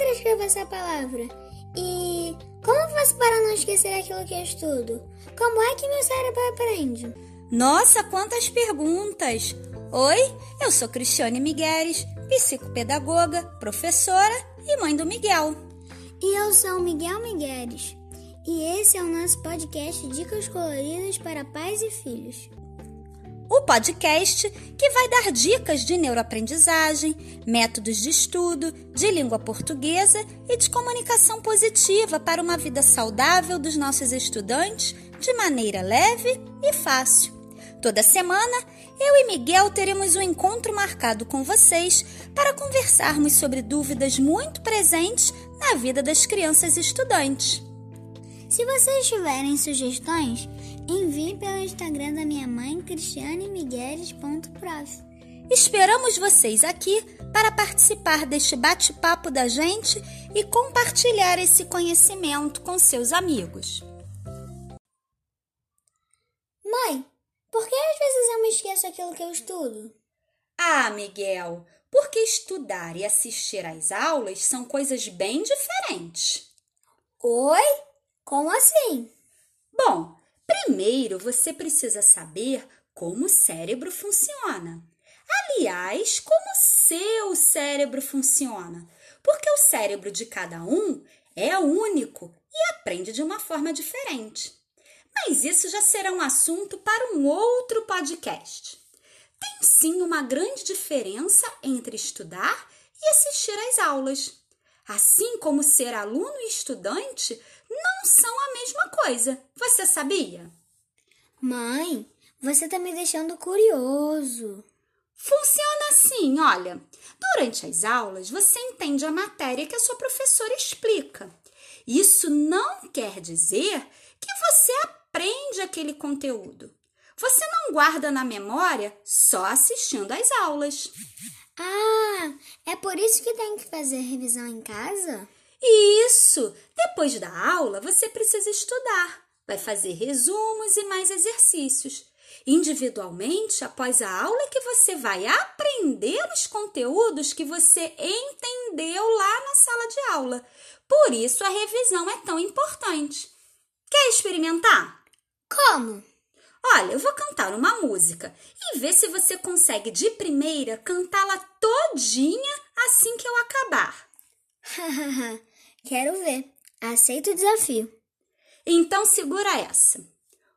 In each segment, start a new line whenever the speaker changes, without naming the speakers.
letra escrevo essa palavra? E como faço para não esquecer aquilo que eu estudo? Como é que meu cérebro aprende?
Nossa, quantas perguntas! Oi, eu sou Cristiane Migueles, psicopedagoga, professora e mãe do Miguel.
E eu sou o Miguel Migueles. E esse é o nosso podcast Dicas Coloridas para Pais e Filhos
o podcast que vai dar dicas de neuroaprendizagem, métodos de estudo, de língua portuguesa e de comunicação positiva para uma vida saudável dos nossos estudantes de maneira leve e fácil. Toda semana, eu e Miguel teremos um encontro marcado com vocês para conversarmos sobre dúvidas muito presentes na vida das crianças estudantes.
Se vocês tiverem sugestões, envie pelo Instagram da minha mãe, cristianemigueles.prof.
Esperamos vocês aqui para participar deste bate-papo da gente e compartilhar esse conhecimento com seus amigos.
Mãe, por que às vezes eu me esqueço aquilo que eu estudo?
Ah, Miguel, porque estudar e assistir às aulas são coisas bem diferentes.
Oi? Como assim?
Bom, primeiro você precisa saber como o cérebro funciona. Aliás, como seu cérebro funciona. Porque o cérebro de cada um é único e aprende de uma forma diferente. Mas isso já será um assunto para um outro podcast. Tem sim uma grande diferença entre estudar e assistir às aulas. Assim como ser aluno e estudante não são a mesma coisa. Você sabia?
Mãe, você está me deixando curioso.
Funciona assim, olha. Durante as aulas, você entende a matéria que a sua professora explica. Isso não quer dizer que você aprende aquele conteúdo. Você não guarda na memória só assistindo às aulas.
Ah, é por isso que tem que fazer revisão em casa?
Isso! Depois da aula, você precisa estudar. Vai fazer resumos e mais exercícios. Individualmente, após a aula, é que você vai aprender os conteúdos que você entendeu lá na sala de aula. Por isso, a revisão é tão importante. Quer experimentar?
Como?
Olha, eu vou cantar uma música e ver se você consegue de primeira cantá-la todinha assim que eu acabar.
Quero ver. Aceito o desafio.
Então segura essa.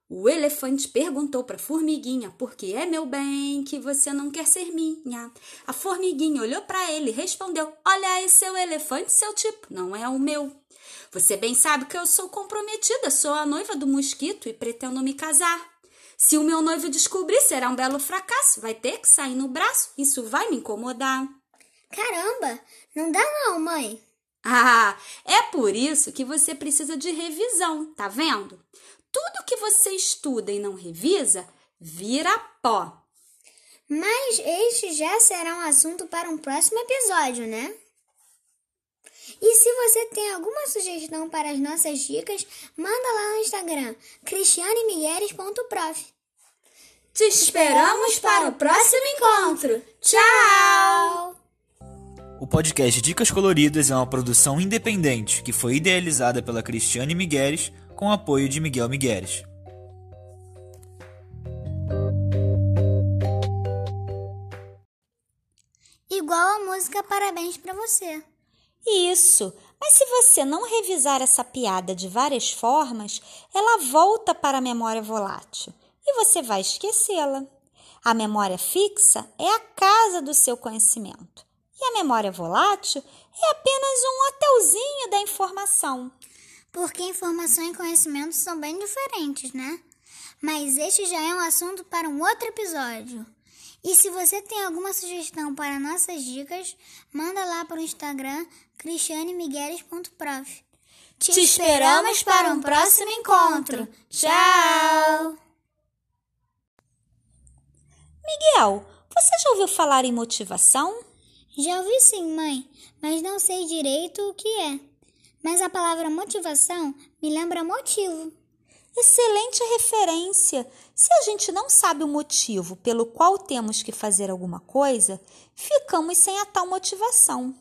O elefante perguntou para a formiguinha: Por que é meu bem que você não quer ser minha? A formiguinha olhou para ele e respondeu: Olha aí, seu elefante, seu tipo, não é o meu. Você bem sabe que eu sou comprometida, sou a noiva do mosquito e pretendo me casar. Se o meu noivo descobrir, será um belo fracasso. Vai ter que sair no braço. Isso vai me incomodar.
Caramba, não dá não, mãe.
Ah, é por isso que você precisa de revisão, tá vendo? Tudo que você estuda e não revisa vira pó.
Mas este já será um assunto para um próximo episódio, né? E se você tem alguma sugestão para as nossas dicas, manda lá no Instagram, cristianemigueles.prof.
Te esperamos para o próximo encontro. Tchau!
O podcast Dicas Coloridas é uma produção independente que foi idealizada pela Cristiane Migueles com apoio de Miguel Migueles.
Igual a música Parabéns para você.
Isso, mas se você não revisar essa piada de várias formas, ela volta para a memória volátil e você vai esquecê-la. A memória fixa é a casa do seu conhecimento. E a memória volátil é apenas um hotelzinho da informação.
Porque informação e conhecimento são bem diferentes, né? Mas este já é um assunto para um outro episódio. E se você tem alguma sugestão para nossas dicas, manda lá para o Instagram cristianemigueles.prof.
Te, Te esperamos para um próximo encontro. Tchau! Miguel, você já ouviu falar em motivação?
Já ouvi sim, mãe, mas não sei direito o que é. Mas a palavra motivação me lembra motivo.
Excelente referência! Se a gente não sabe o motivo pelo qual temos que fazer alguma coisa, ficamos sem a tal motivação.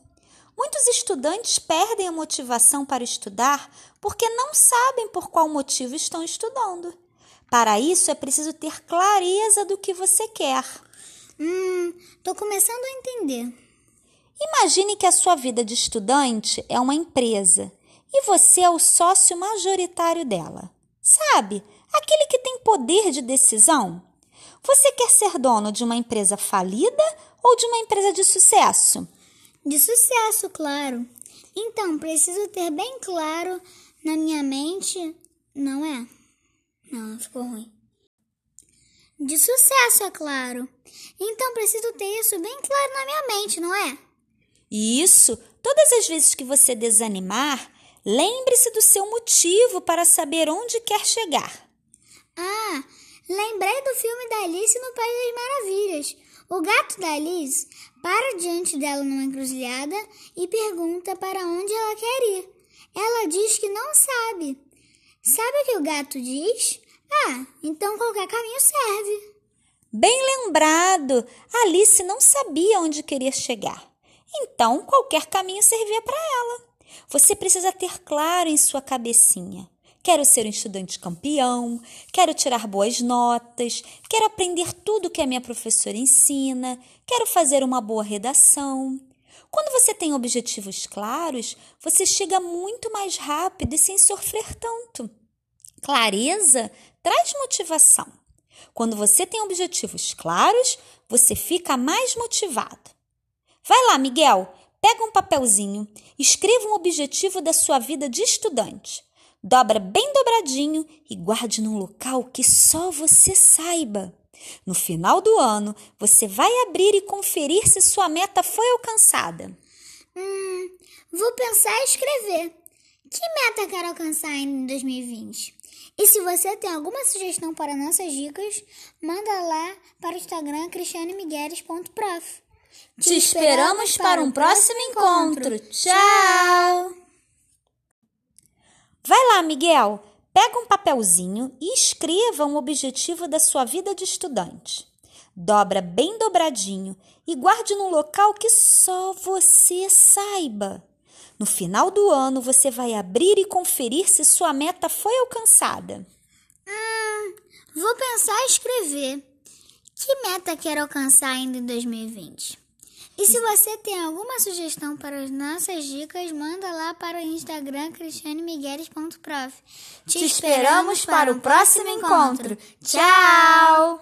Muitos estudantes perdem a motivação para estudar porque não sabem por qual motivo estão estudando. Para isso é preciso ter clareza do que você quer.
Hum, tô começando a entender.
Imagine que a sua vida de estudante é uma empresa e você é o sócio majoritário dela. Sabe, aquele que tem poder de decisão? Você quer ser dono de uma empresa falida ou de uma empresa de sucesso?
De sucesso, claro. Então, preciso ter bem claro na minha mente, não é? Não, ficou ruim. De sucesso, é claro. Então, preciso ter isso bem claro na minha mente, não é?
Isso. Todas as vezes que você desanimar, lembre-se do seu motivo para saber onde quer chegar.
Ah, lembrei do filme da Alice no País das Maravilhas. O gato da Alice para diante dela numa encruzilhada e pergunta para onde ela quer ir. Ela diz que não sabe. Sabe o que o gato diz? Ah, então qualquer caminho serve.
Bem lembrado! Alice não sabia onde queria chegar. Então, qualquer caminho servia para ela. Você precisa ter claro em sua cabecinha. Quero ser um estudante campeão, quero tirar boas notas, quero aprender tudo que a minha professora ensina, quero fazer uma boa redação. Quando você tem objetivos claros, você chega muito mais rápido e sem sofrer tanto. Clareza traz motivação. Quando você tem objetivos claros, você fica mais motivado. Vai lá, Miguel, pega um papelzinho, escreva um objetivo da sua vida de estudante. Dobra bem dobradinho e guarde num local que só você saiba. No final do ano, você vai abrir e conferir se sua meta foi alcançada.
Hum, vou pensar e escrever. Que meta quero alcançar em 2020? E se você tem alguma sugestão para nossas dicas, manda lá para o Instagram cristianemigueles.prof.
Te esperamos para um próximo encontro. Tchau! Vai lá, Miguel. Pega um papelzinho e escreva um objetivo da sua vida de estudante. Dobra bem dobradinho e guarde num local que só você saiba. No final do ano, você vai abrir e conferir se sua meta foi alcançada.
Hum, vou pensar e escrever. Que meta quero alcançar ainda em 2020? E se você tem alguma sugestão para as nossas dicas, manda lá para o Instagram cristianemigueles.prof.
Te esperamos para o próximo encontro. Tchau!